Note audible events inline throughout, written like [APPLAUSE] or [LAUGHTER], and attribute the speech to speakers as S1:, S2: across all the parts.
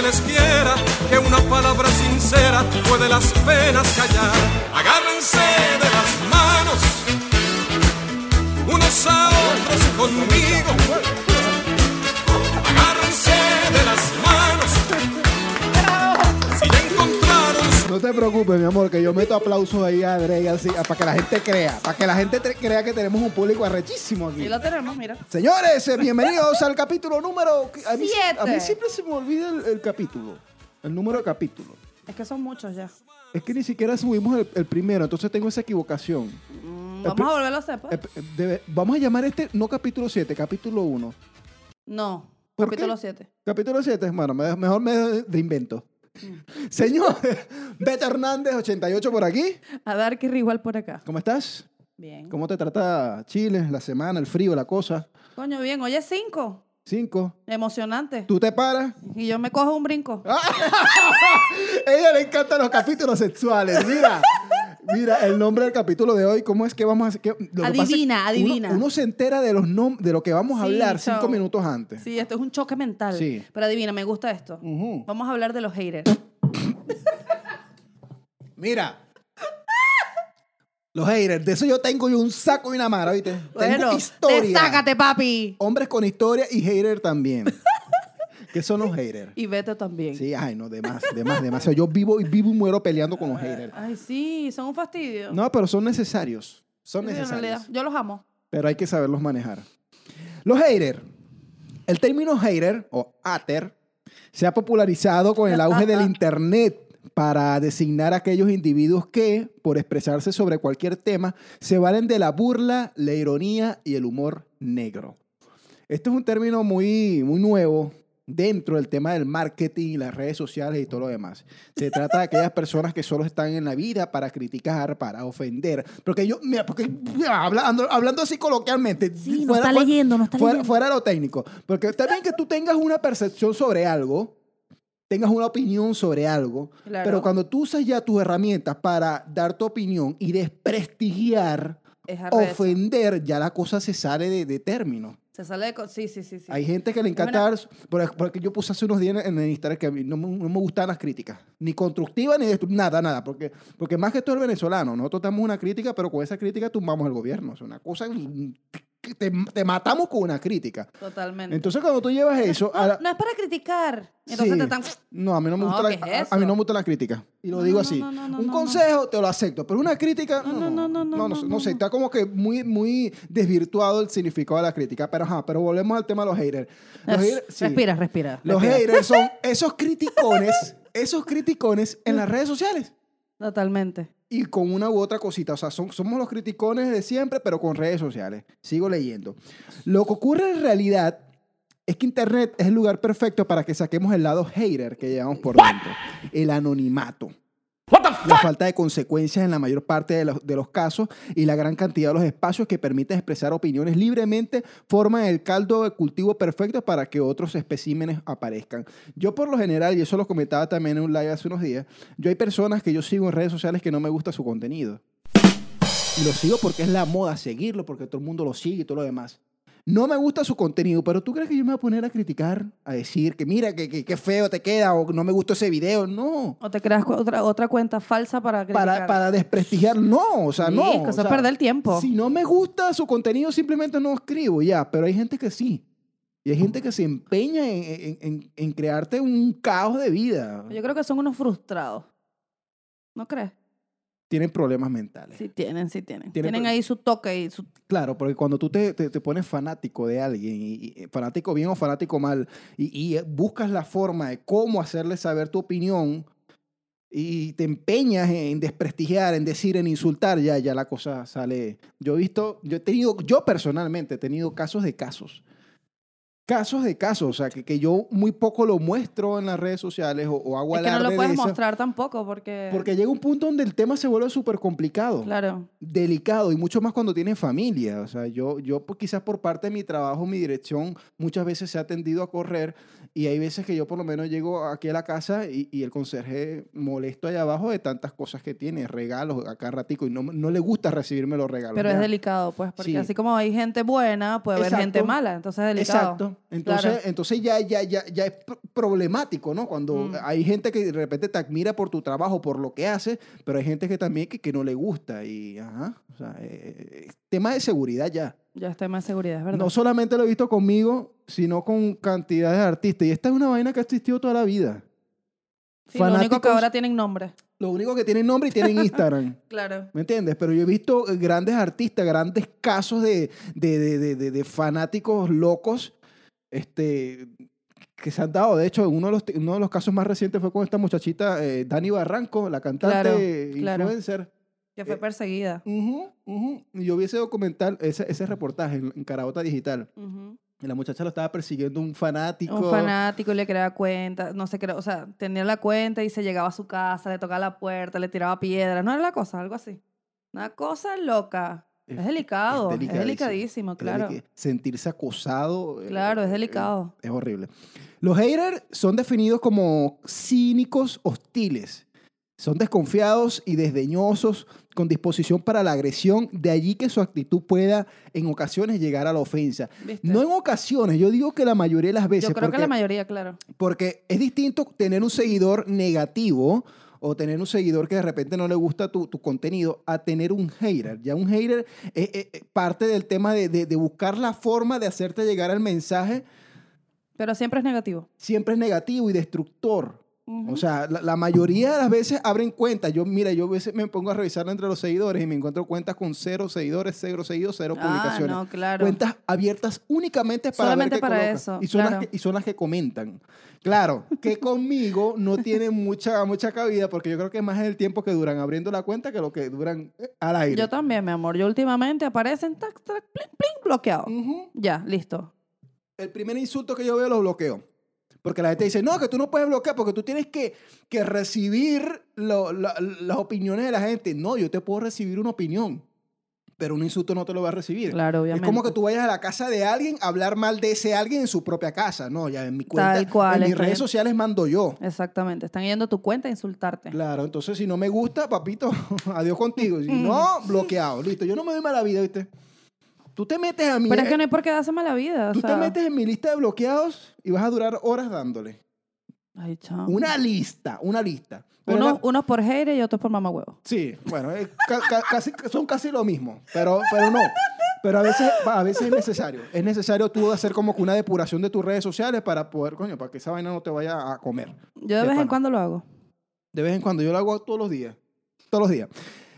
S1: que les quiera, que una palabra sincera puede las penas callar. Agárrense de las manos, unos a otros conmigo.
S2: Te preocupes, mi amor, que yo meto aplausos ahí a Drake así, para que la gente crea, para que la gente te- crea que tenemos un público arrechísimo aquí.
S3: Y lo tenemos, mira.
S2: Señores, eh, bienvenidos al capítulo número... A mí,
S3: Siete.
S2: a mí siempre se me olvida el, el capítulo, el número de capítulo.
S3: Es que son muchos ya.
S2: Es que ni siquiera subimos el, el primero, entonces tengo esa equivocación.
S3: Mm, Vamos a volverlo a hacer, pues.
S2: Debe- vamos a llamar este, no capítulo 7, capítulo 1.
S3: No,
S2: ¿Por
S3: capítulo
S2: qué?
S3: 7.
S2: Capítulo 7, bueno, me- mejor me de invento. [LAUGHS] Señor, [LAUGHS] Beto Hernández, 88 por aquí.
S3: A dar que igual por acá.
S2: ¿Cómo estás?
S3: Bien.
S2: ¿Cómo te trata Chile, la semana, el frío, la cosa?
S3: Coño, bien. Hoy es 5.
S2: Cinco.
S3: Emocionante.
S2: ¿Tú te paras?
S3: Y yo me cojo un brinco. [LAUGHS]
S2: A ella le encantan los capítulos sexuales. Mira, mira el nombre del capítulo de hoy. ¿Cómo es que vamos a hacer? que
S3: Adivina,
S2: uno-
S3: adivina.
S2: Uno, se entera de los nom- de lo que vamos a
S3: Sí,
S2: hablar cinco minutos antes.
S3: Sí, esto es un choque mental.
S2: Sí.
S3: Pero adivina, me gusta esto. Vamos a hablar de los haters. [LAUGHS]
S2: Mira. Los haters, de eso yo tengo yo un saco y una mara, ¿viste? tengo
S3: Bueno,
S2: historia.
S3: destácate, papi.
S2: Hombres con historia y hater también. [LAUGHS] ¿Qué son los haters?
S3: Y vete también.
S2: Sí, ay, no, de más, de más, demasiado. Yo vivo y vivo y muero peleando con los haters.
S3: Ay, sí, son un fastidio.
S2: No, pero son necesarios. Son
S3: Sí, en
S2: necesarios.
S3: realidad, yo los amo.
S2: Pero hay que saberlos manejar. Los haters. El término hater o hater se ha popularizado con el auge del [LAUGHS] Internet para designar a aquellos individuos que, por expresarse sobre cualquier tema, se valen de la burla, la ironía y el humor negro. Este es un término muy, muy nuevo dentro del tema del marketing, las redes sociales y todo lo demás. Se trata de aquellas personas que solo están en la vida para criticar, para ofender. Porque yo, mira, porque mira, hablando, hablando así coloquialmente,
S3: Sí, no está leyendo, no está
S2: fuera,
S3: leyendo.
S2: fuera de lo técnico. Porque está bien que tú tengas una percepción sobre algo, tengas una opinión sobre algo,
S3: Claro.
S2: pero cuando tú usas ya tus herramientas para dar tu opinión y desprestigiar, ofender, ya la cosa se sale de, de término.
S3: Se sale de... co- Sí, sí, sí. sí.
S2: Hay gente que le encanta
S3: Mira.
S2: dar, por- porque yo puse hace unos días en el Instagram que a mí no, me- no me gustan las críticas, ni constructivas ni destructivas, nada, nada, porque, porque más que todo el venezolano, nosotros damos una crítica, pero con esa crítica tumbamos al gobierno, es una cosa te, te matamos con una crítica.
S3: Totalmente.
S2: Entonces cuando tú llevas eso a
S3: no,
S2: la-
S3: no es para criticar. Entonces
S2: Sí.
S3: te están...
S2: No, a mí no me
S3: No,
S2: gusta
S3: ¿qué
S2: la,
S3: es
S2: a- a mí no me gusta la crítica. Y lo
S3: No,
S2: digo
S3: no,
S2: así.
S3: no, no, no,
S2: un
S3: no,
S2: consejo te lo acepto, pero una crítica
S3: No,
S2: no,
S3: no, no, no,
S2: no,
S3: no,
S2: sé,
S3: no, no.
S2: está como que muy muy desvirtuado el significado de la crítica, pero ajá, pero volvemos al tema de los haters. Los
S3: Es-
S2: haters- sí.
S3: Respira, respira.
S2: Los
S3: respira.
S2: haters son [LAUGHS] esos criticones, esos criticones en las redes sociales.
S3: Totalmente.
S2: Y con una u otra cosita. O sea, son, somos los criticones de siempre, pero con redes sociales. Sigo leyendo. Lo que ocurre en realidad es que Internet es el lugar perfecto para que saquemos el lado hater que llevamos por dentro. El anonimato. La falta de consecuencias en la mayor parte de los, de los casos y la gran cantidad de los espacios que permiten expresar opiniones libremente forman el caldo de cultivo perfecto para que otros especímenes aparezcan. Yo por lo general, y eso lo comentaba también en un live hace unos días, yo hay personas que yo sigo en redes sociales que no me gusta su contenido. Y lo sigo porque es la moda seguirlo, porque todo el mundo lo sigue y todo lo demás. No me gusta su contenido, pero ¿tú crees que yo me voy a poner a criticar, a decir que mira, que, que, que feo te queda o no me gustó ese video? No.
S3: O te creas otra, otra cuenta falsa para criticar.
S2: Para, para desprestigiar, no, o sea,
S3: Sí,
S2: no.
S3: que
S2: o sea,
S3: perder el tiempo.
S2: Si no me gusta su contenido, simplemente no escribo, ya, pero hay gente que sí. Y hay gente que se empeña en, en- en- en crearte un caos de vida.
S3: Yo creo que son unos frustrados. ¿No crees?
S2: Tienen problemas mentales.
S3: Sí tienen, sí tienen.
S2: Tienen
S3: Tienen ahí su toque y su...
S2: Claro, porque cuando tú te, te- te pones fanático de alguien, y, y- fanático bien o fanático mal, y, y, eh, buscas la forma de cómo hacerle saber tu opinión y te empeñas en desprestigiar, en decir, en insultar, ya, ya la cosa sale. Yo he visto, yo he tenido, yo personalmente he tenido casos de casos. Casos de casos, o sea, que, que yo muy poco lo muestro en las redes sociales o, o hago
S3: Es que no lo
S2: de
S3: puedes mostrar tampoco porque...
S2: Porque llega un punto donde el tema se vuelve súper complicado
S3: Claro.
S2: delicado y mucho más cuando tienes familia. O sea, yo, yo pues, quizás por parte de mi trabajo, mi dirección, muchas veces se ha tendido a correr y hay veces que yo por lo menos llego aquí a la casa y, y el conserje molesto allá abajo de tantas cosas que tiene, regalos acá ratico y no, no le gusta recibirme los regalos.
S3: Pero es delicado, pues, porque
S2: Sí.
S3: así como hay gente buena, puede haber gente mala, entonces es delicado.
S2: Exacto. Entonces,
S3: Claro.
S2: entonces ya, ya, ya, ya es pr- problemático, ¿no? Cuando
S3: Mm.
S2: hay gente que de repente te admira por tu trabajo, por lo que haces, pero hay gente que también que, que no le gusta. Y, ajá, o sea, eh, tema de seguridad ya.
S3: Ya está más seguridad, es verdad.
S2: No solamente lo he visto conmigo, sino con cantidades de artistas. Y esta es una vaina que ha existido toda la vida.
S3: Sí, lo único que
S2: fanáticos-
S3: ahora tienen nombre.
S2: Lo único que tienen nombre y tienen [LAUGHS] Instagram.
S3: Claro.
S2: ¿Me entiendes? Pero yo he visto eh, grandes artistas, grandes casos de, de, de- de- de- de fanáticos locos este, que se han dado. De hecho, uno de los, uno de los casos más recientes fue con esta muchachita, eh, Dani Barranco, la cantante
S3: Claro, claro.
S2: influencer.
S3: Que fue
S2: Eh,
S3: perseguida.
S2: Ujú, ujú. Y yo vi ese documental, ese, ese reportaje en, en Carabota Digital.
S3: Ujú.
S2: Y la muchacha lo estaba persiguiendo un fanático.
S3: Un fanático y le creaba cuenta, no sé, creo, o sea, tenía la cuenta y se llegaba a su casa, le tocaba la puerta, le tiraba piedras, no era la cosa, algo así. Una cosa loca. Es,
S2: Es-
S3: delicado,
S2: es
S3: es
S2: delicadísimo.
S3: claro.
S2: Sentirse acosado. eh,
S3: Claro, es
S2: eh,
S3: delicado.
S2: Es horrible. Los haters son definidos como cínicos hostiles. Son desconfiados y desdeñosos, con disposición para la agresión, de allí que su actitud pueda en ocasiones llegar a la ofensa.
S3: ¿Viste?
S2: No en ocasiones, yo digo que la mayoría de las veces.
S3: Yo creo que la mayoría, claro.
S2: porque es distinto tener un seguidor negativo o tener un seguidor que de repente no le gusta tu, tu contenido a tener un hater. Ya un hater es, es- es parte del tema de, de- de buscar la forma de hacerte llegar al mensaje
S3: Pero siempre es negativo.
S2: siempre es negativo y destructor. O sea, la, la mayoría de las veces abren cuentas. Yo, mira, yo a veces me pongo a revisar entre los seguidores y me encuentro cuentas con cero seguidores, cero seguidos, cero
S3: ah,
S2: publicaciones.
S3: no, claro.
S2: Cuentas abiertas únicamente para
S3: Solamente
S2: ver qué
S3: para
S2: colocan.
S3: eso,
S2: Y son,
S3: claro.
S2: las que, y son las que comentan. Claro, que [LAUGHS] conmigo no tienen mucha, mucha cabida porque yo creo que es más el tiempo que duran abriendo la cuenta que lo que duran eh, al aire.
S3: Yo también, mi amor. Yo últimamente aparecen, tac, tac, plin, plin, bloqueado. Ya, listo.
S2: El primer insulto que yo veo lo bloqueo. Porque la gente dice, no, que tú no puedes bloquear porque tú tienes que, que recibir lo- la- las opiniones de la gente. No, yo te puedo recibir una opinión, pero un insulto no te lo va a recibir.
S3: Claro,
S2: Es
S3: obviamente.
S2: como que tú vayas a la casa de alguien a hablar mal de ese alguien en su propia casa. No, ya en mi cuenta,
S3: Tal cual,
S2: en mis redes sociales mando yo.
S3: Exactamente. Están yendo a tu cuenta a insultarte.
S2: Claro, entonces si no me gusta, papito, [LAUGHS] adiós contigo. Si
S3: Mm.
S2: no, bloqueado. Listo, yo no me doy mala vida, ¿viste? Tú te metes a mi,
S3: Pero es que no hay por qué darse mala vida. o
S2: tú te metes en mi lista de bloqueados y vas a durar horas dándole.
S3: Ay, chao.
S2: Una lista, una lista.
S3: Unos,
S2: la-
S3: unos por hater y otros por mamahuevo.
S2: Sí, bueno, es ca- ca- casi, son casi lo mismo, pero, pero no. Pero a veces, a veces es necesario. Es necesario tú hacer como que una depuración de tus redes sociales para poder, coño, para que esa vaina no te vaya a comer.
S3: Yo de
S2: De
S3: vez en cuando lo hago.
S2: De vez en cuando, yo lo hago todos los días. Todos los días.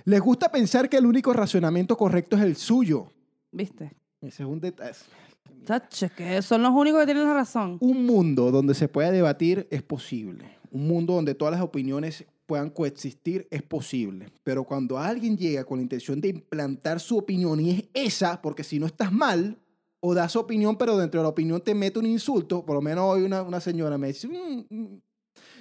S2: Les gusta pensar que el único racionamiento correcto es el suyo.
S3: ¿Viste?
S2: Ese es un detalle.
S3: Chacho, que son los únicos que tienen la razón.
S2: Un mundo donde se pueda debatir es posible. Un mundo donde todas las opiniones puedan coexistir es posible. Pero cuando alguien llega con la intención de implantar su opinión y es esa, porque si no estás mal, o das opinión, pero dentro de la opinión te mete un insulto, por lo menos hoy una, una señora me dice, "Mm, mm".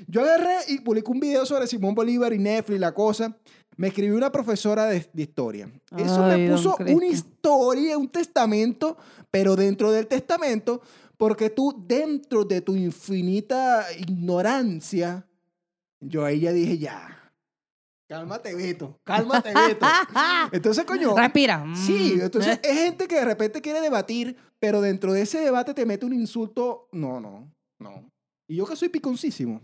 S2: Yo agarré y publiqué un video sobre Simón Bolívar y Netflix, la cosa. Me escribió una profesora de, de historia. Eso
S3: Ay,
S2: me puso una historia, un testamento, pero dentro del testamento, porque tú, dentro de tu infinita ignorancia, yo ahí ya dije, ya, cálmate, Beto, cálmate, Beto. [LAUGHS] Entonces, coño,
S3: Respira.
S2: sí,
S3: Mm.
S2: entonces
S3: Eh,
S2: es gente que de repente quiere debatir, pero dentro de ese debate te mete un insulto, no, no, no. Y yo que soy piconcísimo.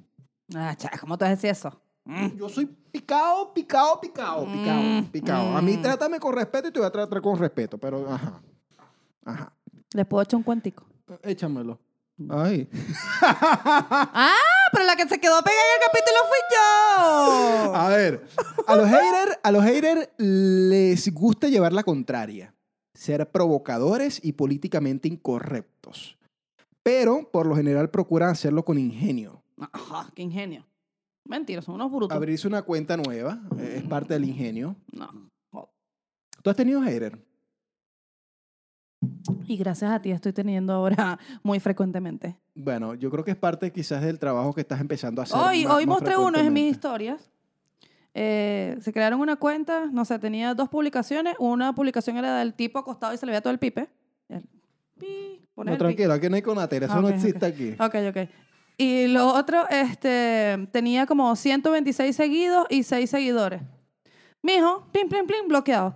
S3: Ah, cha, ¿cómo te vas a decir eso? Mm.
S2: Yo soy picado, picado, picado, picado,
S3: Mm,
S2: picado. A mí
S3: mm.
S2: trátame con respeto y te voy a tratar con respeto, pero ajá. Ajá.
S3: Les puedo echar un cuentico.
S2: Échamelo. Ay. [LAUGHS]
S3: Ah, pero la que se quedó pegada en el capítulo fui yo.
S2: A ver, a los haters, a los haters les gusta llevar la contraria, ser provocadores y políticamente incorrectos. Pero por lo general procuran hacerlo con ingenio.
S3: Ajá, qué ingenio. Mentira, son unos brutos.
S2: Abrirse una cuenta nueva eh, es parte del ingenio.
S3: No.
S2: ¿Tú has tenido hater?
S3: Y gracias a ti estoy teniendo ahora muy frecuentemente.
S2: Bueno, yo creo que es parte quizás del trabajo que estás empezando a hacer.
S3: Hoy,
S2: más-
S3: hoy
S2: más
S3: mostré uno en mis
S2: frecuentemente.
S3: historias. Eh, se crearon una cuenta, no sé, tenía dos publicaciones. Una publicación era del tipo acostado y se le veía todo el pipe. El pi,
S2: No,
S3: el pi.
S2: tranquilo, aquí no hay conatera, eso
S3: Ah,
S2: no
S3: ok,
S2: existe aquí.
S3: Ok, ok. Y lo otro, este, tenía como 126 seguidos y 6 seguidores. Mijo, pim, plim, plim, bloqueado.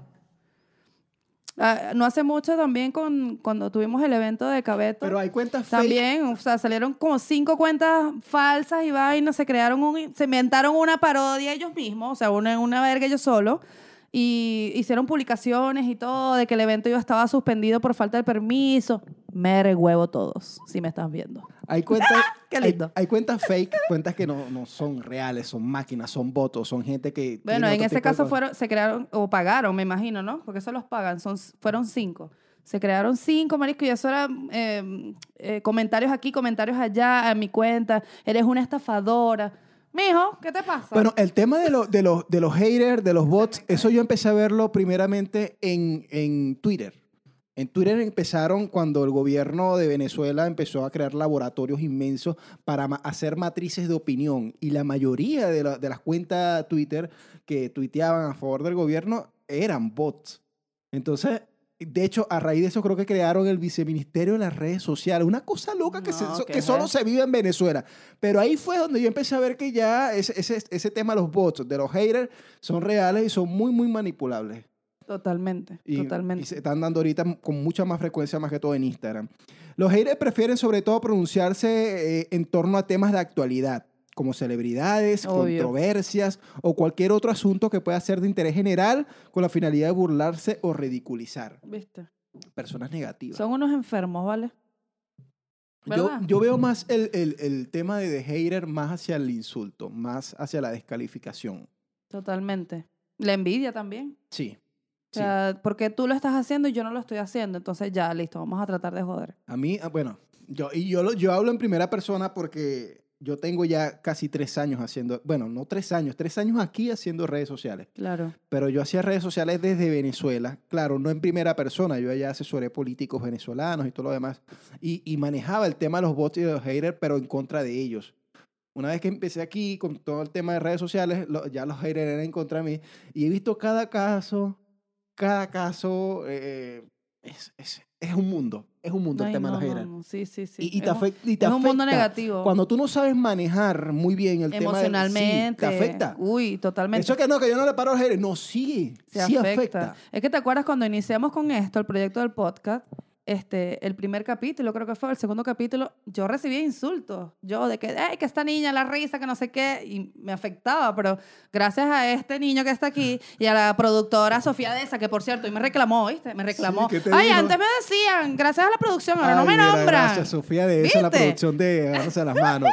S3: Ah, no hace mucho también con, cuando tuvimos el evento de Cabeto.
S2: Pero hay cuentas fake.
S3: También, o sea, salieron como cinco cuentas falsas y vainas, se crearon un, se inventaron una parodia ellos mismos, o sea, una, una verga ellos solos, y hicieron publicaciones y todo de que el evento ya estaba suspendido por falta de permiso. Mere huevo todos, si me estás viendo.
S2: Hay cuentas, [LAUGHS]
S3: Qué
S2: hay,
S3: lindo.
S2: hay cuentas fake, cuentas que no, no son reales, son máquinas, son votos, son gente que.
S3: Bueno, en ese caso fueron, se crearon, o pagaron, me imagino, ¿no? Porque eso los pagan, son, fueron cinco. Se crearon cinco, marisco, y eso era eh, eh, comentarios aquí, comentarios allá, a mi cuenta, eres una estafadora. Mijo, ¿qué te pasa?
S2: Bueno, el tema de, lo- de, los, de los haters, de los bots, eso yo empecé a verlo primeramente en, en Twitter. En Twitter empezaron cuando el gobierno de Venezuela empezó a crear laboratorios inmensos para hacer matrices de opinión. Y la mayoría de, la- de las cuentas Twitter que tuiteaban a favor del gobierno eran bots. Entonces, de hecho, a raíz de eso creo que crearon el viceministerio de las redes sociales. Una cosa loca que, se-
S3: No, ¿qué
S2: que
S3: es
S2: solo se vive en Venezuela. Pero ahí fue donde yo empecé a ver que ya ese, ese, ese tema de los bots, de los haters, son reales y son muy, muy manipulables.
S3: totalmente,
S2: Y,
S3: totalmente.
S2: y se están dando ahorita con mucha más frecuencia, más que todo en Instagram. Los haters prefieren sobre todo pronunciarse eh, en torno a temas de actualidad, como celebridades,
S3: Obvio.
S2: controversias o cualquier otro asunto que pueda ser de interés general con la finalidad de burlarse o ridiculizar.
S3: ¿Viste?
S2: Personas negativas.
S3: Son unos enfermos, ¿vale?
S2: Yo, veo más el, el- el tema de, de hater más hacia el insulto, más hacia la descalificación.
S3: Totalmente. La envidia también.
S2: Sí.
S3: O sea, porque tú lo estás haciendo y yo no lo estoy haciendo. Entonces ya, listo, vamos a tratar de joder.
S2: A mí, ah, bueno, yo, y yo, lo- yo hablo en primera persona porque yo tengo ya casi tres años haciendo, bueno, no tres años, tres años aquí haciendo redes sociales.
S3: Claro.
S2: Pero yo hacía redes sociales desde Venezuela, claro, no en primera persona, yo allá asesoré políticos venezolanos y todo lo demás, y, y manejaba el tema de los bots y de los haters, pero en contra de ellos. Una vez que empecé aquí con todo el tema de redes sociales, lo- ya los haters eran en contra de mí, y he visto cada caso, cada caso, eh, es, es, es un mundo, es un mundo el
S3: Ay,
S2: tema
S3: no,
S2: de los haters.
S3: no. Sí, sí, sí.
S2: Y, y te afecta. y te
S3: es un mundo
S2: afecta.
S3: negativo.
S2: Cuando tú no sabes manejar muy bien el tema del- sí,
S3: Emocionalmente.
S2: te afecta.
S3: Uy, totalmente.
S2: Eso que no, que yo no le paro a los haters. No, sí,
S3: se
S2: sí
S3: afecta.
S2: afecta.
S3: Es que te acuerdas cuando iniciamos con esto, el proyecto del podcast, este, el primer capítulo, creo que fue el segundo capítulo, yo recibía insultos. Yo de que, ay, que esta niña, la risa, que no sé qué, y me afectaba. Pero gracias a este niño que está aquí y a la productora Sofía Deza, que por cierto, y me reclamó, ¿viste? Me reclamó.
S2: ¿qué te
S3: ay, antes me decían, gracias a la producción, ahora no me nombran.
S2: Gracias, Sofía, de eso, la producción de Agarrarse las manos.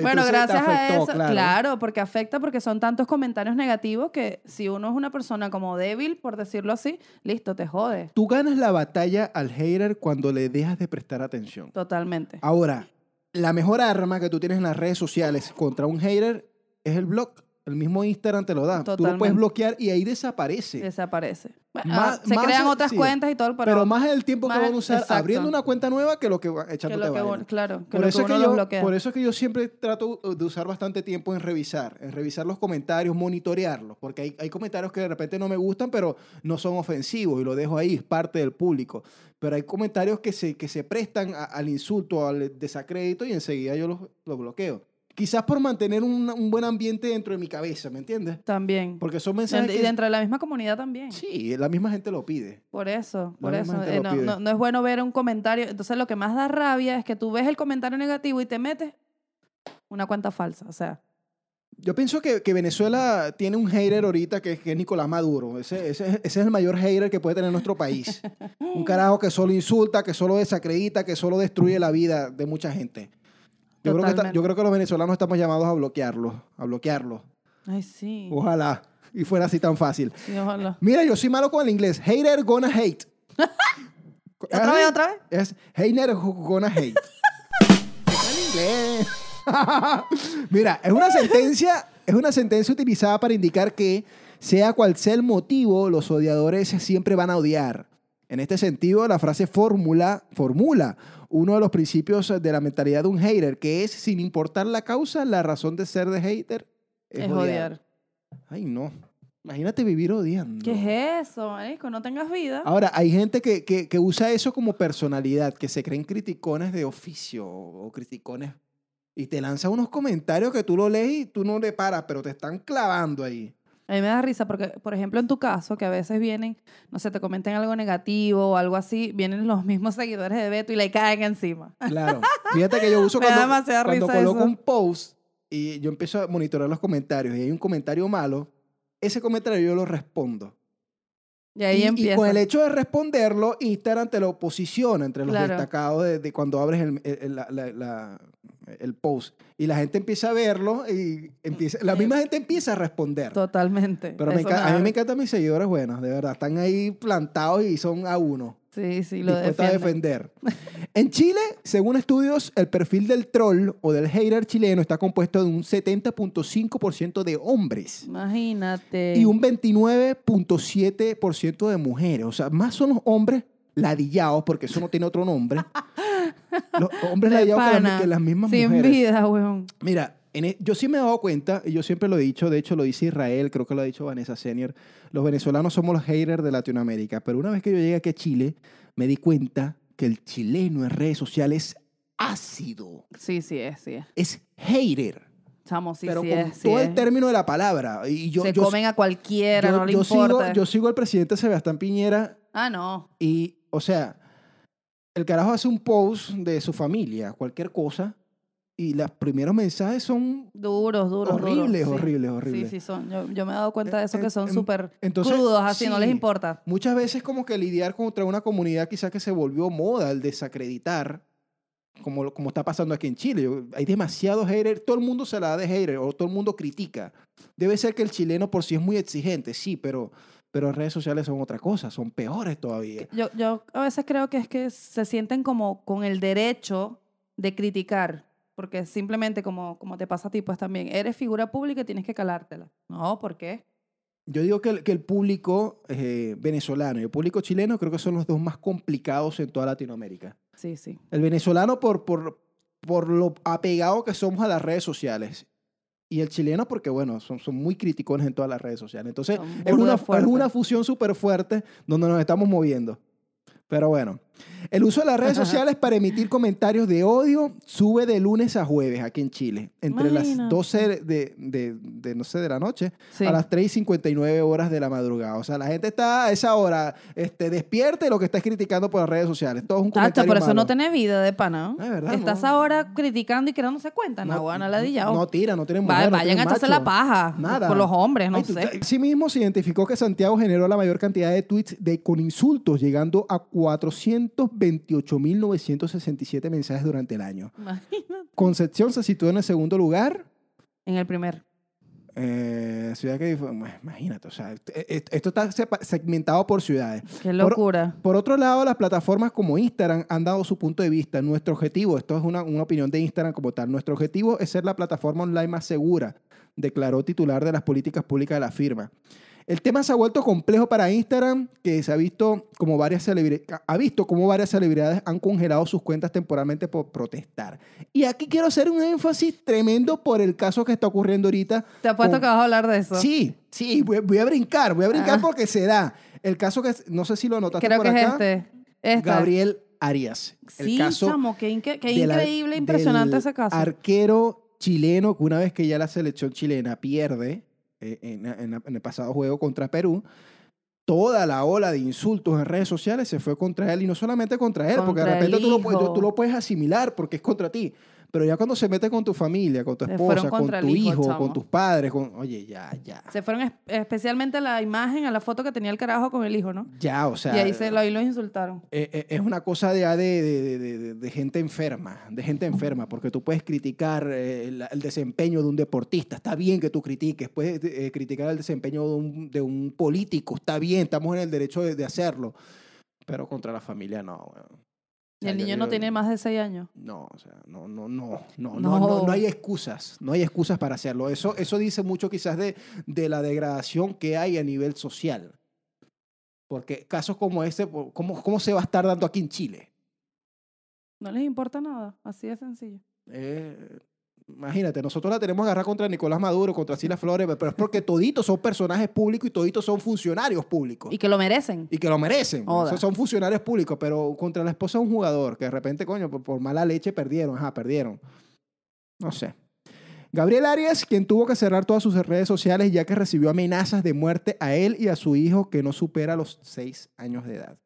S3: Bueno, gracias a eso, claro. porque afecta porque son tantos comentarios negativos que si uno es una persona como débil, por decirlo así, listo, te jode.
S2: Tú ganas la batalla al hater cuando le dejas de prestar atención.
S3: Totalmente.
S2: Ahora, la mejor arma que tú tienes en las redes sociales contra un hater es el blog. El mismo Instagram te lo da. Tú lo puedes bloquear y ahí desaparece.
S3: Desaparece. Bueno,
S2: Más-
S3: ah, se
S2: más
S3: crean
S2: el-
S3: otras
S2: sí.
S3: cuentas y todo, pero,
S2: pero, más el tiempo que van a usar
S3: exacto.
S2: abriendo una cuenta nueva que lo que va-
S3: que lo que claro, que
S2: Por
S3: lo
S2: eso,
S3: que uno
S2: yo, por eso es que yo siempre trato de usar bastante tiempo en revisar, en revisar los comentarios, monitorearlos, porque hay, hay comentarios que de repente no me gustan, pero no son ofensivos y lo dejo ahí, es parte del público. Pero hay comentarios que se, que se prestan a- al insulto, al desacrédito y enseguida yo los, los bloqueo. Quizás por mantener un, un buen ambiente dentro de mi cabeza, ¿me entiendes?
S3: También.
S2: Porque son mensajes
S3: y
S2: que...
S3: dentro de la misma comunidad también.
S2: Sí, la misma gente lo pide.
S3: Por eso,
S2: La
S3: por eso. eh, no,
S2: pide.
S3: no- no es bueno ver un comentario. Entonces lo que más da rabia es que tú ves el comentario negativo y te metes una cuenta falsa. O sea,
S2: Yo pienso que, que Venezuela tiene un hater ahorita que, que es Nicolás Maduro. Ese, ese, ese es el mayor hater que puede tener nuestro país. [LAUGHS] un carajo que solo insulta, que solo desacredita, que solo destruye la vida de mucha gente. Yo creo, que está- yo creo que los venezolanos estamos llamados a bloquearlo, a bloquearlo.
S3: ay, sí.
S2: Ojalá y fuera así tan fácil.
S3: Sí, ojalá.
S2: Mira, yo soy malo con el inglés. Hater gonna hate. [LAUGHS]
S3: ¿Otra vez, otra vez?
S2: Es hater gonna hate. inglés. [LAUGHS] Mira, es una sentencia, es una sentencia utilizada para indicar que sea cual sea el motivo, los odiadores siempre van a odiar. En este sentido, la frase fórmula formula uno de los principios de la mentalidad de un hater, que es sin importar la causa, la razón de ser de hater es,
S3: Es
S2: odiar.
S3: odiar.
S2: Ay, no. Imagínate vivir odiando.
S3: ¿Qué es eso, marico? No tengas vida.
S2: Ahora, hay gente que, que- que usa eso como personalidad, que se creen criticones de oficio o criticones y te lanza unos comentarios que tú lo lees y tú no le paras, pero te están clavando ahí.
S3: A mí me da risa porque, por ejemplo, en tu caso, que a veces vienen, no sé, te comentan algo negativo o algo así, vienen los mismos [LAUGHS] seguidores de Beto y le caen encima.
S2: Claro. Fíjate que yo [LAUGHS] uso
S3: Me da
S2: cuando,
S3: demasiada
S2: cuando
S3: risa
S2: coloco
S3: eso.
S2: un post y yo empiezo a monitorear los comentarios y hay un comentario malo, ese comentario yo lo respondo.
S3: Y ahí
S2: y, y
S3: empieza.
S2: con el hecho de responderlo, Instagram te lo posiciona entre los
S3: Claro.
S2: destacados de, de cuando abres el, el- el- la- la- la- el post. Y la gente empieza a verlo y empieza, la misma gente empieza a responder.
S3: Totalmente.
S2: Pero me
S3: Eso
S2: enca- a mí me encantan mis seguidores buenos, de verdad. Están ahí plantados y son a uno.
S3: Sí, sí, lo
S2: a defender. [LAUGHS] En Chile, según estudios, el perfil del troll o del hater chileno está compuesto de un 70.5% de hombres
S3: Imagínate.
S2: y un 29.7% de mujeres. O sea, más son los hombres ladillados, porque eso no tiene otro nombre. [LAUGHS] Los hombres ladillados que, las- que las mismas
S3: Sin
S2: mujeres.
S3: vida, weón.
S2: Mira, en e- yo sí me he dado cuenta, y yo siempre lo he dicho, de hecho lo dice Israel, creo que lo ha dicho Vanessa Senior, los venezolanos somos los haters de Latinoamérica, pero una vez que yo llegué aquí a Chile, me di cuenta que el chileno en redes sociales es ácido,
S3: Sí, sí es, sí es.
S2: es hater,
S3: Chamo, sí,
S2: pero
S3: sí
S2: con
S3: es. sí
S2: todo el
S3: es.
S2: término de la palabra. Y yo,
S3: Se
S2: yo,
S3: comen a cualquiera,
S2: yo-
S3: no le
S2: yo sigo,
S3: importa.
S2: yo sigo al presidente Sebastián Piñera
S3: Ah, no.
S2: y, o sea, el carajo hace un post de su familia, cualquier cosa, y los primeros mensajes son
S3: Duros, duros,
S2: Horribles,
S3: duros. sí.
S2: horribles, horribles.
S3: Sí, sí, son. Yo, yo me he dado cuenta de eso,
S2: En-
S3: que son súper crudos, así, no les importa.
S2: muchas veces como que lidiar contra una comunidad quizás que se volvió moda, el desacreditar, como, como está pasando aquí en Chile. Hay demasiados haters, todo el mundo se la da de hater o todo el mundo critica. Debe ser que el chileno por sí es muy exigente, sí, pero, pero en redes sociales son otra cosa, son peores todavía.
S3: Yo, yo a veces creo que es que se sienten como con el derecho de criticar, porque simplemente como, como te pasa a ti, pues también eres figura pública y tienes que calártela. No, ¿por qué?
S2: Yo digo que el, que el público eh, venezolano y el público chileno creo que son los dos más complicados en toda Latinoamérica.
S3: Sí, sí.
S2: El venezolano por, por, por lo apegado que somos a las redes sociales. Y el chileno porque, bueno, son, son muy criticones en todas las redes sociales. Entonces, es una, es una fusión súper fuerte donde nos estamos moviendo. Pero bueno, el uso de las redes sociales para emitir comentarios de odio sube de lunes a jueves aquí en Chile. Entre las 12 de, de, de, no sé, de la noche
S3: Sí.
S2: a las 3 y 59 horas de la madrugada. O sea, la gente está a esa hora este, despierta y lo que está es criticando por las redes sociales. Todo es un
S3: Tacho,
S2: comentario
S3: por eso
S2: malo.
S3: no tenés vida de pana. ¿no?
S2: Es
S3: Estás
S2: no.
S3: ahora criticando y que no se cuenta. No, bueno, ladillado.
S2: No tira, no tienen mujer, no
S3: vayan a echarse la paja.
S2: Nada.
S3: Por los hombres, no
S2: Ay, tú-
S3: sé.
S2: Sí mismo se identificó que Santiago generó la mayor cantidad de tweets de, con insultos, llegando a 428.967 mensajes durante el año.
S3: Imagínate.
S2: Concepción se situó en el segundo lugar.
S3: En el primer.
S2: Eh, ciudad que... Imagínate, o sea, est- est- esto está segmentado por ciudades.
S3: Qué locura.
S2: Por otro lado, las plataformas como Instagram han dado su punto de vista. Nuestro objetivo, esto es una, una opinión de Instagram como tal, nuestro objetivo es ser la plataforma online más segura, declaró titular de las políticas públicas de la firma. El tema se ha vuelto complejo para Instagram, que se ha visto como varias celebridades, ha visto como varias celebridades han congelado sus cuentas temporalmente por protestar. Y aquí quiero hacer un énfasis tremendo por el caso que está ocurriendo ahorita.
S3: Te apuesto
S2: con-
S3: que vas a hablar de eso.
S2: Sí, sí, voy, voy a brincar, voy a brincar
S3: Ah.
S2: porque se da. El caso que, no sé si lo notaste
S3: Creo
S2: por
S3: que es
S2: acá.
S3: este. Este.
S2: Gabriel Arias. El
S3: Sí,
S2: caso
S3: chamo, qué, inque- qué
S2: de la-
S3: increíble, impresionante ese caso.
S2: Arquero chileno que una vez que ya la selección chilena pierde en, en- en el pasado juego contra Perú, toda la ola de insultos en redes sociales se fue contra él y no solamente contra él, porque de
S3: Contra
S2: repente tú lo,
S3: hijo.
S2: tú lo puedes asimilar porque es contra ti. Pero ya cuando se mete con tu familia, con tu esposa, con tu
S3: hijo,
S2: con tus padres, con, oye, ya, ya.
S3: Se fueron es- especialmente a la imagen, a la foto que tenía el carajo con el hijo, ¿no?
S2: Ya, o sea.
S3: y ahí, se, ahí los insultaron.
S2: Eh, eh, es una cosa de, de, de, de- gente enferma, de gente enferma, porque tú puedes criticar eh, el, el desempeño de un deportista, está bien que tú critiques, puedes criticar el desempeño de un, de un político, está bien, estamos en el derecho de, hacerlo, pero contra la familia no. weón.
S3: Y el niño no tiene más de seis años.
S2: No, o sea, no, no, no, no, no,
S3: No.
S2: hay excusas, no hay excusas para hacerlo. Eso, eso dice mucho quizás de, de la degradación que hay a nivel social. Porque casos como ese, ¿cómo, ¿cómo se va a estar dando aquí en Chile?
S3: No les importa nada, así de sencillo.
S2: Eh, imagínate, nosotros la tenemos agarrada contra Nicolás Maduro, contra Sila Flores, pero es porque toditos son personajes públicos y toditos son funcionarios públicos.
S3: Y que lo merecen.
S2: Y que lo merecen. Son funcionarios públicos, pero contra la esposa de un jugador que de repente, coño, por, por mala leche perdieron. Ajá, perdieron. No sé. Gabriel Arias, quien tuvo que cerrar todas sus redes sociales ya que recibió amenazas de muerte a él y a su hijo que no supera los seis años de edad.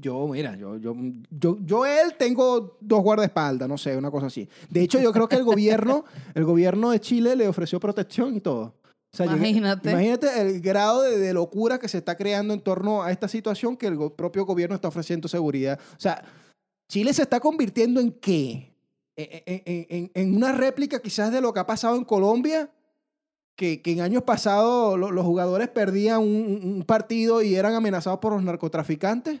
S2: Yo, mira, yo, yo, yo, yo él tengo dos guardaespaldas, no sé, una cosa así. De hecho, yo creo que el gobierno, [LAUGHS] el gobierno de Chile le ofreció protección y todo. O sea, llegué-
S3: Imagínate.
S2: imagínate el grado de, de locura que se está creando en torno a esta situación que el go- propio gobierno está ofreciendo seguridad. O sea, Chile se está convirtiendo en qué? En, en- en- en una réplica quizás de lo que ha pasado en Colombia, que, que en años pasados lo- los jugadores perdían un, un partido y eran amenazados por los narcotraficantes.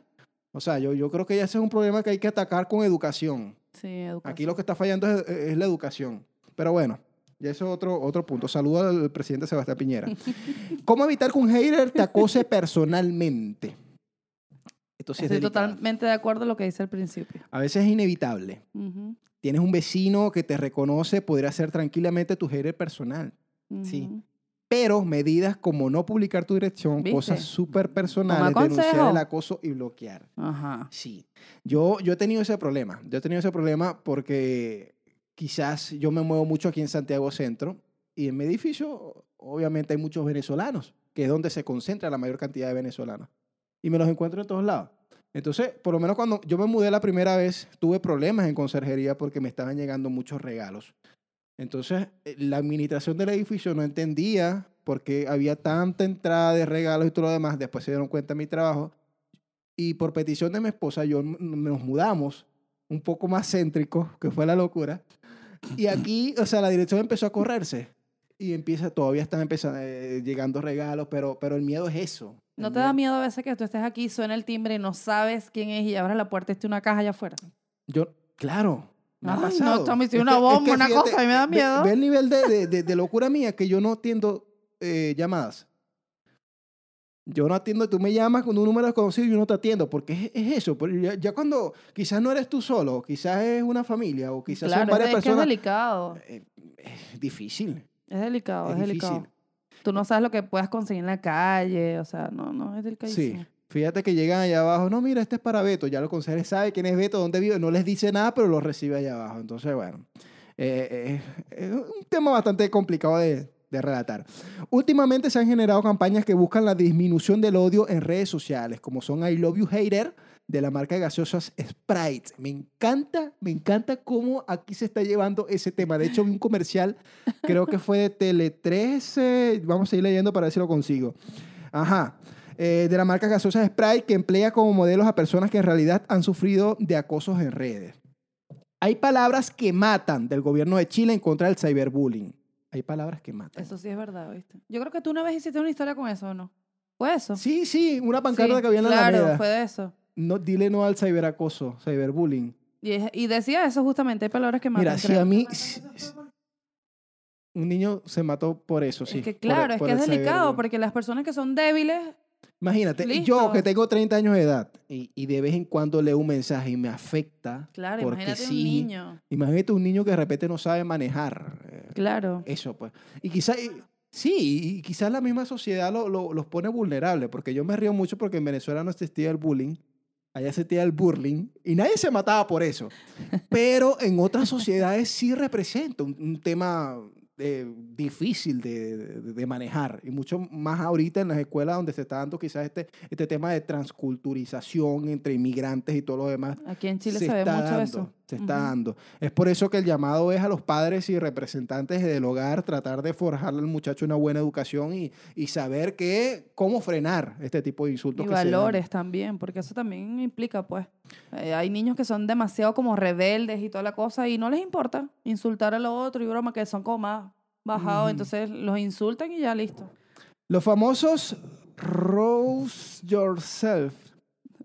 S2: O sea, yo, yo creo que ya ese es un problema que hay que atacar con educación.
S3: Sí, educación.
S2: Aquí lo que está fallando es, es la educación. Pero bueno, ya eso es otro, otro punto. Saludo al presidente Sebastián Piñera. [LAUGHS] ¿Cómo evitar que un hater te acose personalmente? Esto sí es
S3: Estoy totalmente de acuerdo en lo que dice al principio.
S2: A veces es inevitable. Tienes un vecino que te reconoce, podría ser tranquilamente tu hater personal. Sí. Pero medidas como no publicar tu dirección,
S3: ¿Viste?
S2: cosas súper personales, denunciar el acoso y bloquear.
S3: Ajá.
S2: Sí, yo, yo he tenido ese problema. Yo he tenido ese problema porque quizás yo me muevo mucho aquí en Santiago Centro y en mi edificio obviamente hay muchos venezolanos, que es donde se concentra la mayor cantidad de venezolanos. Y me los encuentro en todos lados. Entonces, por lo menos cuando yo me mudé la primera vez, tuve problemas en conserjería porque me estaban llegando muchos regalos. Entonces, eh, la administración del edificio no entendía por qué había tanta entrada de regalos y todo lo demás. Después se dieron cuenta de mi trabajo. Y por petición de mi esposa, yo nos mudamos un poco más céntrico, [LAUGHS] que fue la locura. Y aquí, o sea, la dirección empezó a correrse. Y empieza, todavía están empezando, eh, llegando regalos, pero, pero el miedo es eso.
S3: ¿No te da miedo a veces que tú estés aquí, suena el timbre y no sabes quién es y abras la puerta y esté una caja allá afuera?
S2: Yo, claro. Me ha
S3: Ay, no,
S2: pasado.
S3: Tommy, si
S2: Es
S3: una
S2: que- es
S3: bomba,
S2: que
S3: una
S2: fíjate,
S3: cosa, a mí me da miedo.
S2: Ve, el nivel de, de- de- de locura mía que yo no atiendo eh, llamadas. Yo no atiendo, tú me llamas con un número desconocido y yo no te atiendo, porque es, es eso. Ya, ya cuando quizás no eres tú solo, quizás es una familia o quizás son
S3: claro,
S2: varias
S3: es, que es delicado.
S2: eh, es difícil.
S3: Es delicado,
S2: es
S3: delicado.
S2: difícil.
S3: Tú no sabes lo que puedas conseguir en la calle, o sea, no, no, es
S2: Sí. Fíjate que llegan allá abajo, no, mira, este es para Beto. Ya los consejeros sabe quién es Beto, dónde vive. No les dice nada, pero lo recibe allá abajo. Entonces, bueno, eh, eh, es un tema bastante complicado de, de relatar. Últimamente se han generado campañas que buscan la disminución del odio en redes sociales, como son I Love You Hater de la marca de gaseosas Sprite. Me encanta, me encanta cómo aquí se está llevando ese tema. De hecho, vi un comercial, creo que fue de Tele 13. Vamos a ir leyendo para ver si lo consigo. Ajá. Eh, de la marca gaseosas Sprite que emplea como modelos a personas que en realidad han sufrido de acosos en redes. Hay palabras que matan del gobierno de Chile en contra del cyberbullying. Hay palabras que matan.
S3: Eso sí es verdad, ¿viste? Yo creo que tú una vez hiciste una historia con eso, ¿o no? ¿Fue eso?
S2: Sí, sí, una pancarta
S3: Sí,
S2: que había en la
S3: Claro,
S2: Alameda.
S3: fue de eso.
S2: No, dile no al cyberacoso, cyberbullying.
S3: Y, es- y decía eso justamente, hay palabras que matan.
S2: Mira, si
S3: creo.
S2: a mí... si- un niño se mató por eso, sí.
S3: es que
S2: por
S3: claro, es
S2: por
S3: que es delicado, porque las personas que son débiles,
S2: Imagínate, yo que tengo 30 años de edad y, y de vez en cuando leo un mensaje y me afecta.
S3: claro,
S2: porque
S3: imagínate
S2: sí,
S3: un niño.
S2: Imagínate un niño que de repente no sabe manejar. eh,
S3: Claro.
S2: Eso, pues. Y quizás, sí, y quizás la misma sociedad lo- lo- los pone vulnerables, porque yo me río mucho porque en Venezuela no existía el bullying, allá existía el burling, y nadie se mataba por eso. [LAUGHS] Pero en otras sociedades sí representa un, un tema eh, difícil de, de- de manejar, y mucho más ahorita en las escuelas donde se está dando quizás este, este tema de transculturización entre inmigrantes y todo lo demás
S3: Aquí en Chile se, ve
S2: está
S3: mucho
S2: dando,
S3: eso.
S2: Se está dando. Es por eso que el llamado es a los padres y representantes del hogar tratar de forjarle al muchacho una buena educación y, y saber que, cómo frenar este tipo de insultos.
S3: Y
S2: que se dan.
S3: valores también, porque eso también implica, pues. eh, hay niños que son demasiado como rebeldes y toda la cosa y no les importa insultar a lo otro y broma, que son como más bajados, entonces los insultan y ya listo.
S2: Los famosos Rose Yourself.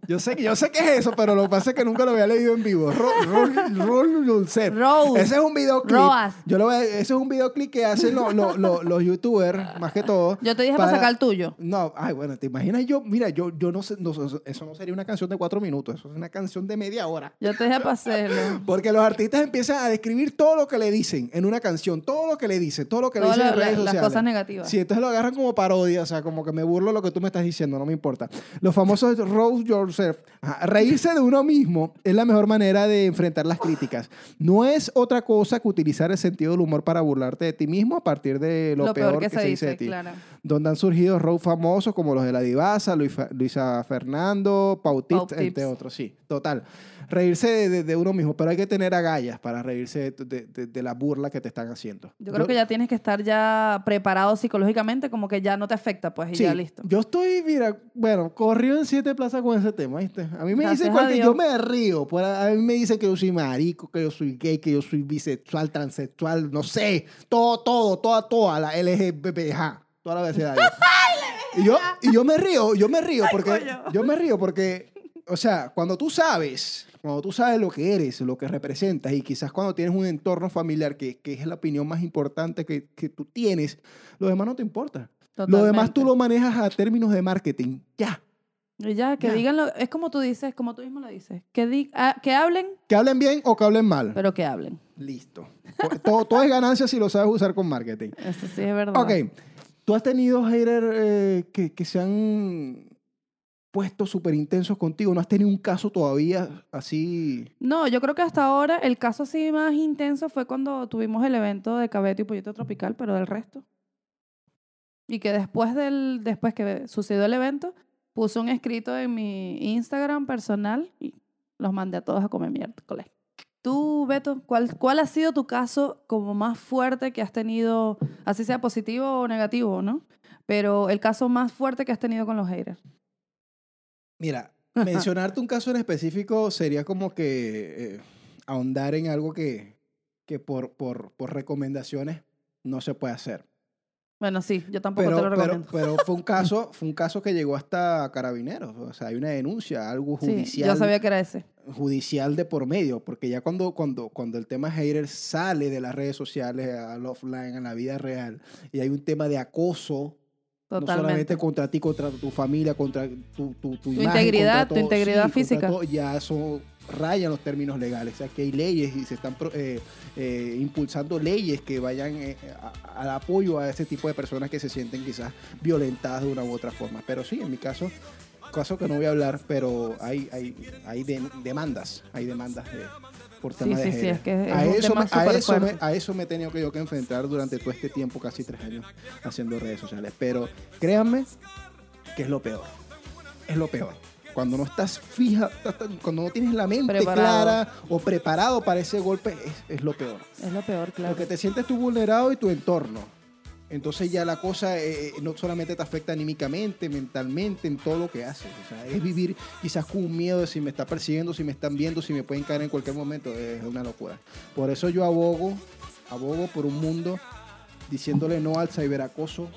S2: Yo sé, yo sé qué es eso, pero lo que pasa es que nunca lo había leído en vivo. Roll.
S3: Rose.
S2: Ese es un videoclip.
S3: Roas.
S2: Yo lo, veo- ese es un videoclip que hacen los, los, los- los youtubers, más que todo.
S3: Yo te dije para,
S2: para-
S3: sacar el tuyo.
S2: No, ay, bueno, te imaginas yo, mira, yo, yo no sé, no, eso no sería una canción de cuatro minutos, eso es una canción de media hora.
S3: Yo te dije para hacerlo. [LAUGHS]
S2: Porque los artistas empiezan a describir todo lo que le dicen en una canción, todo lo que le dicen, todo lo que le dicen en
S3: la-
S2: redes
S3: las
S2: sociales.
S3: cosas negativas.
S2: Sí, entonces lo agarran como parodia, o sea, como que me burlo lo que tú me estás diciendo, no me importa. Los famosos Rose Your, yourself. Ajá, Reírse de uno mismo es la mejor manera de enfrentar las críticas. No es otra cosa que utilizar el sentido del humor para burlarte de ti mismo a partir de lo, peor, que, se dice de ti.
S3: claro.
S2: Donde han surgido road famosos como los de la Divasa, Luisa, Fernando, Pau Tips,
S3: Pau
S2: entre otros. Sí, total. Reírse de, de- de uno mismo, pero hay que tener agallas para reírse de, de- la burla que te están haciendo.
S3: Yo creo que ya tienes que estar ya preparado psicológicamente, como que ya no te afecta, pues, y
S2: Sí,
S3: ya listo.
S2: Yo estoy, mira, bueno, corrido en siete plazas con ese tema, ¿viste? A mí me
S3: Gracias
S2: dicen
S3: Dios.
S2: yo me río, por a, a mí me dicen que yo soy marico, que yo soy gay, que yo soy bisexual, transexual, no sé, todo, todo, toda, toda la LGBTJ, toda la abecedario. [LAUGHS] y yo, y yo me río, yo me río porque, yo me río porque, o sea, cuando tú sabes, cuando tú sabes lo que eres, lo que representas, y quizás cuando tienes un entorno familiar que, que es la opinión más importante que, que tú tienes, lo demás no te importa. Lo demás tú lo manejas a términos de marketing. Ya.
S3: Ya, que
S2: Ya.
S3: digan lo- es como tú dices, como tú mismo lo dices, que, di- ah, que hablen,
S2: Que hablen bien o que hablen mal.
S3: pero que hablen.
S2: Listo. To- todo, todo es ganancia si lo sabes usar con marketing.
S3: Eso sí es verdad.
S2: Ok. ¿Tú has tenido haters eh, que, que se han puesto súper intensos contigo? ¿No has tenido un caso todavía así?
S3: No, yo creo que hasta ahora el caso así más intenso fue cuando tuvimos el evento de Cabeto y Pollito Tropical, pero del resto. Y que después del después que sucedió el evento, puse un escrito en mi Instagram personal y los mandé a todos a comer miércoles. Tú, Beto, ¿cuál, ¿cuál ha sido tu caso como más fuerte que has tenido, así sea positivo o negativo, ¿no? Pero el caso más fuerte que has tenido con los haters.
S2: Mira, mencionarte un caso en específico sería como que eh, ahondar en algo que, que por, por, por recomendaciones no se puede hacer.
S3: Bueno, sí, yo tampoco
S2: pero,
S3: te lo recomiendo.
S2: pero fue un [LAUGHS] caso, fue un caso que llegó hasta carabineros. O sea, hay una denuncia, algo
S3: sí,
S2: judicial,
S3: yo sabía que era ese.
S2: judicial de por medio, porque ya cuando, cuando, cuando el tema hater sale de las redes sociales al offline, a la vida real, y hay un tema de acoso, no solamente contra ti, contra tu familia, contra tu, tu, tu, imagen,
S3: integridad, tu integridad
S2: contra
S3: física.
S2: todo, ya eso raya los términos legales. O sea, que hay leyes y se están eh, eh, impulsando leyes que vayan eh, a- al apoyo a ese tipo de personas que se sienten quizás violentadas de una u otra forma. Pero sí, en mi caso, caso que no voy a hablar, pero hay, hay, hay de- demandas, hay demandas de- por
S3: Sí,
S2: temas de
S3: sí, sí, es que es
S2: a, eso me, a, eso me, a eso me he tenido que yo que enfrentar durante todo este tiempo, casi tres años, haciendo redes sociales. Pero créanme que es lo peor. Es lo peor. Cuando no estás fija, cuando no tienes la mente
S3: Preparado.
S2: clara o preparado para ese golpe, es, es lo peor.
S3: Es lo peor, claro.
S2: Porque te sientes tú vulnerado y tu entorno. Entonces ya la cosa eh, no solamente te afecta anímicamente, mentalmente, en todo lo que haces. O sea, es vivir quizás con un miedo de si me está persiguiendo, si me están viendo, si me pueden caer en cualquier momento. Es una locura. Por eso yo abogo, abogo por un mundo diciéndole no al ciberacoso,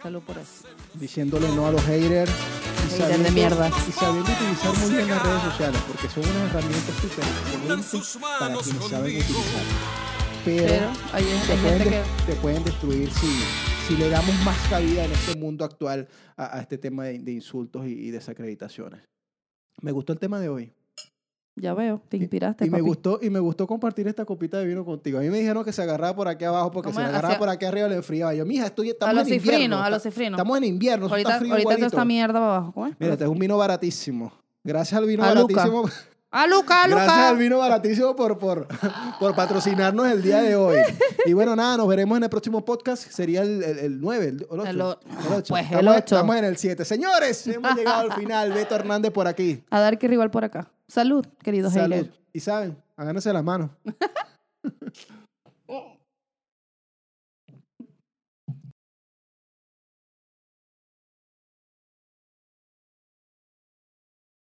S3: Salud por eso.
S2: diciéndole no a los haters. Y
S3: Hater de mierda.
S2: y sabiendo utilizar muy bien las redes sociales, porque son unas herramientas súper para quienes saben utilizar. Pero,
S3: Pero hay, hay
S2: te, pueden
S3: gente que...
S2: te pueden destruir si, si le damos más cabida en este mundo actual a, a este tema de, de insultos y, y desacreditaciones. Me gustó el tema de hoy.
S3: Ya veo, te inspiraste,
S2: Y me gustó, y me gustó compartir esta copita de vino contigo. A mí me dijeron que se agarraba por aquí abajo porque
S3: ¿Cómo
S2: si se
S3: es?
S2: agarraba
S3: Hacia-
S2: por aquí arriba le enfriaba. Yo, mija, estoy,
S3: A
S2: estamos
S3: los
S2: en invierno.
S3: cifrinos, a los cifrinos.
S2: Estamos en invierno,
S3: Ahorita,
S2: está frío
S3: ahorita esta mierda para abajo.
S2: Mira, este es un vino baratísimo. Gracias al vino
S3: A Luca.
S2: Baratísimo.
S3: ¡Ah, Luca,
S2: Gracias
S3: Luca!
S2: al vino baratísimo por, por, por patrocinarnos el día de hoy. Y bueno, nada, nos veremos en el próximo podcast. Sería el, el, el 9, el, o el 8.
S3: El o- pues el
S2: estamos,
S3: 8.
S2: estamos en el 7. Señores, hemos llegado al final. Beto Hernández por aquí.
S3: A dar que rival por acá. Salud, queridos
S2: Salud. Y saben, agárrense las manos. [LAUGHS]